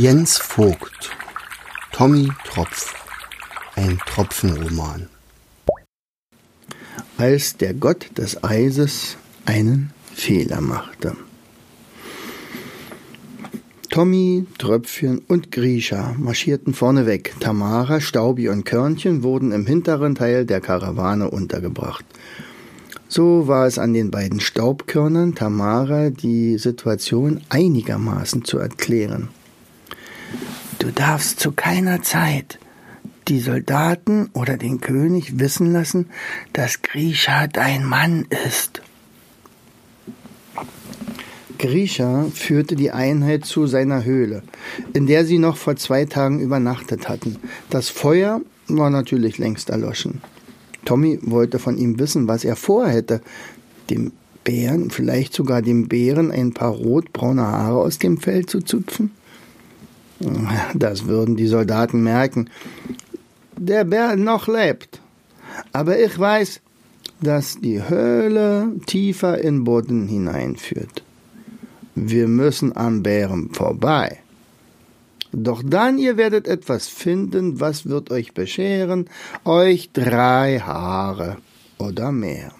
Jens Vogt Tommy Tropf Ein Tropfenroman Als der Gott des Eises einen Fehler machte. Tommy, Tröpfchen und Grisha marschierten vorneweg. Tamara, Staubi und Körnchen wurden im hinteren Teil der Karawane untergebracht. So war es an den beiden Staubkörnern Tamara die Situation einigermaßen zu erklären. Du darfst zu keiner Zeit die Soldaten oder den König wissen lassen, dass Grisha dein Mann ist. Grisha führte die Einheit zu seiner Höhle, in der sie noch vor zwei Tagen übernachtet hatten. Das Feuer war natürlich längst erloschen. Tommy wollte von ihm wissen, was er vorhätte. Dem Bären, vielleicht sogar dem Bären, ein paar rotbraune Haare aus dem Fell zu zupfen? Das würden die Soldaten merken. Der Bär noch lebt. Aber ich weiß, dass die Höhle tiefer in Boden hineinführt. Wir müssen am Bären vorbei. Doch dann ihr werdet etwas finden, was wird euch bescheren, euch drei Haare oder mehr.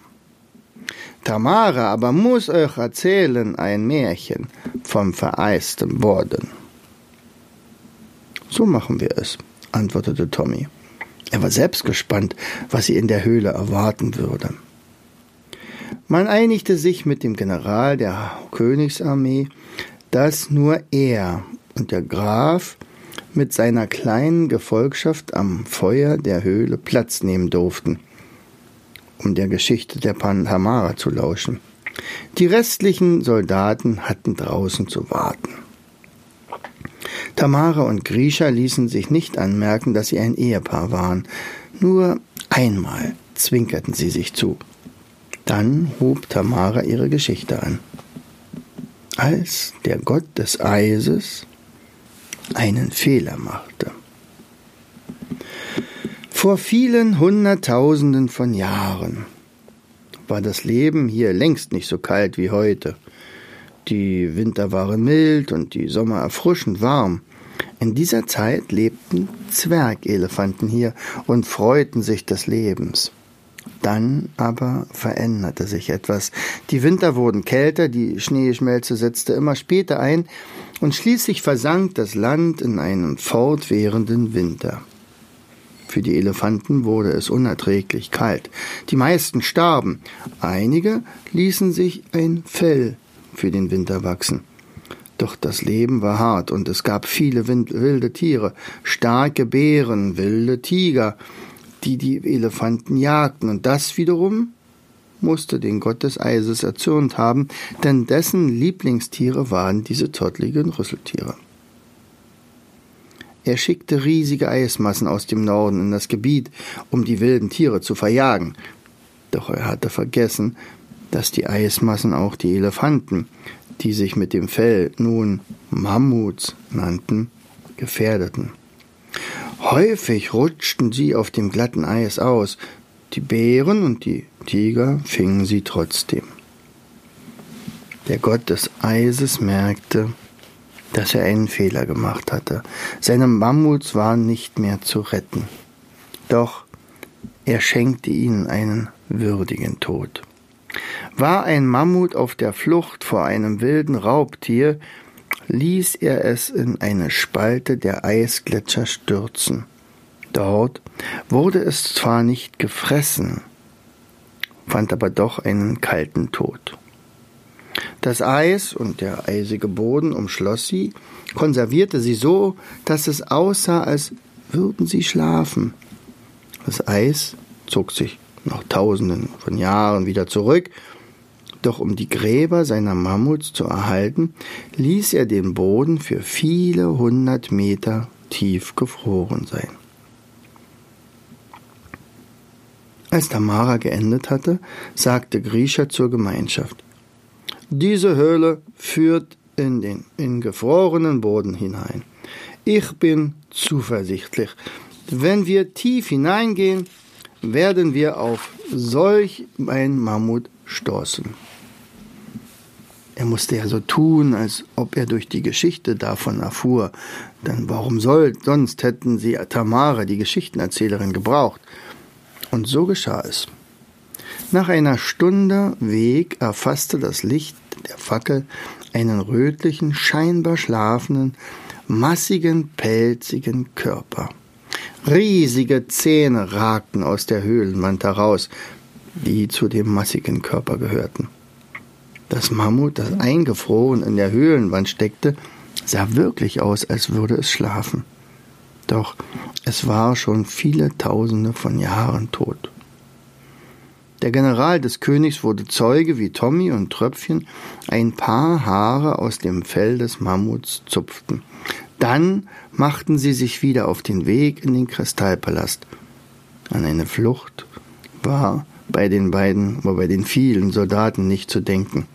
Tamara aber muss euch erzählen ein Märchen vom vereisten Boden. So machen wir es, antwortete Tommy. Er war selbst gespannt, was sie in der Höhle erwarten würde. Man einigte sich mit dem General der Königsarmee, dass nur er und der Graf mit seiner kleinen Gefolgschaft am Feuer der Höhle Platz nehmen durften, um der Geschichte der Pantamara zu lauschen. Die restlichen Soldaten hatten draußen zu warten. Tamara und Grisha ließen sich nicht anmerken, dass sie ein Ehepaar waren. Nur einmal zwinkerten sie sich zu. Dann hob Tamara ihre Geschichte an. Als der Gott des Eises einen Fehler machte. Vor vielen Hunderttausenden von Jahren war das Leben hier längst nicht so kalt wie heute. Die Winter waren mild und die Sommer erfrischend warm. In dieser Zeit lebten Zwergelefanten hier und freuten sich des Lebens. Dann aber veränderte sich etwas. Die Winter wurden kälter, die Schneeschmelze setzte immer später ein, und schließlich versank das Land in einen fortwährenden Winter. Für die Elefanten wurde es unerträglich kalt. Die meisten starben, einige ließen sich ein Fell für den Winter wachsen. Doch das Leben war hart und es gab viele wilde Tiere, starke Bären, wilde Tiger, die die Elefanten jagten, und das wiederum musste den Gott des Eises erzürnt haben, denn dessen Lieblingstiere waren diese tottligen Rüsseltiere. Er schickte riesige Eismassen aus dem Norden in das Gebiet, um die wilden Tiere zu verjagen. Doch er hatte vergessen, dass die Eismassen auch die Elefanten, die sich mit dem Fell nun Mammuts nannten, gefährdeten. Häufig rutschten sie auf dem glatten Eis aus, die Bären und die Tiger fingen sie trotzdem. Der Gott des Eises merkte, dass er einen Fehler gemacht hatte. Seine Mammuts waren nicht mehr zu retten. Doch er schenkte ihnen einen würdigen Tod. War ein Mammut auf der Flucht vor einem wilden Raubtier, ließ er es in eine Spalte der Eisgletscher stürzen. Dort wurde es zwar nicht gefressen, fand aber doch einen kalten Tod. Das Eis und der eisige Boden umschloss sie, konservierte sie so, dass es aussah, als würden sie schlafen. Das Eis zog sich nach tausenden von Jahren wieder zurück doch um die Gräber seiner Mammuts zu erhalten, ließ er den Boden für viele hundert Meter tief gefroren sein. Als Tamara geendet hatte, sagte Grisha zur Gemeinschaft, diese Höhle führt in den in gefrorenen Boden hinein. Ich bin zuversichtlich. Wenn wir tief hineingehen, werden wir auf solch ein Mammut stoßen. Er musste ja so tun, als ob er durch die Geschichte davon erfuhr. Denn warum soll, sonst hätten sie Tamara, die Geschichtenerzählerin, gebraucht. Und so geschah es. Nach einer Stunde Weg erfasste das Licht der Fackel einen rötlichen, scheinbar schlafenden, massigen, pelzigen Körper. Riesige Zähne ragten aus der Höhlenwand heraus, die zu dem massigen Körper gehörten. Das Mammut, das eingefroren in der Höhlenwand steckte, sah wirklich aus, als würde es schlafen. Doch es war schon viele Tausende von Jahren tot. Der General des Königs wurde Zeuge, wie Tommy und Tröpfchen ein paar Haare aus dem Fell des Mammuts zupften. Dann machten sie sich wieder auf den Weg in den Kristallpalast. An eine Flucht war bei den beiden, war bei den vielen Soldaten nicht zu denken.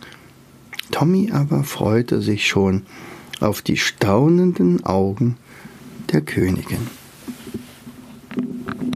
Tommy aber freute sich schon auf die staunenden Augen der Königin.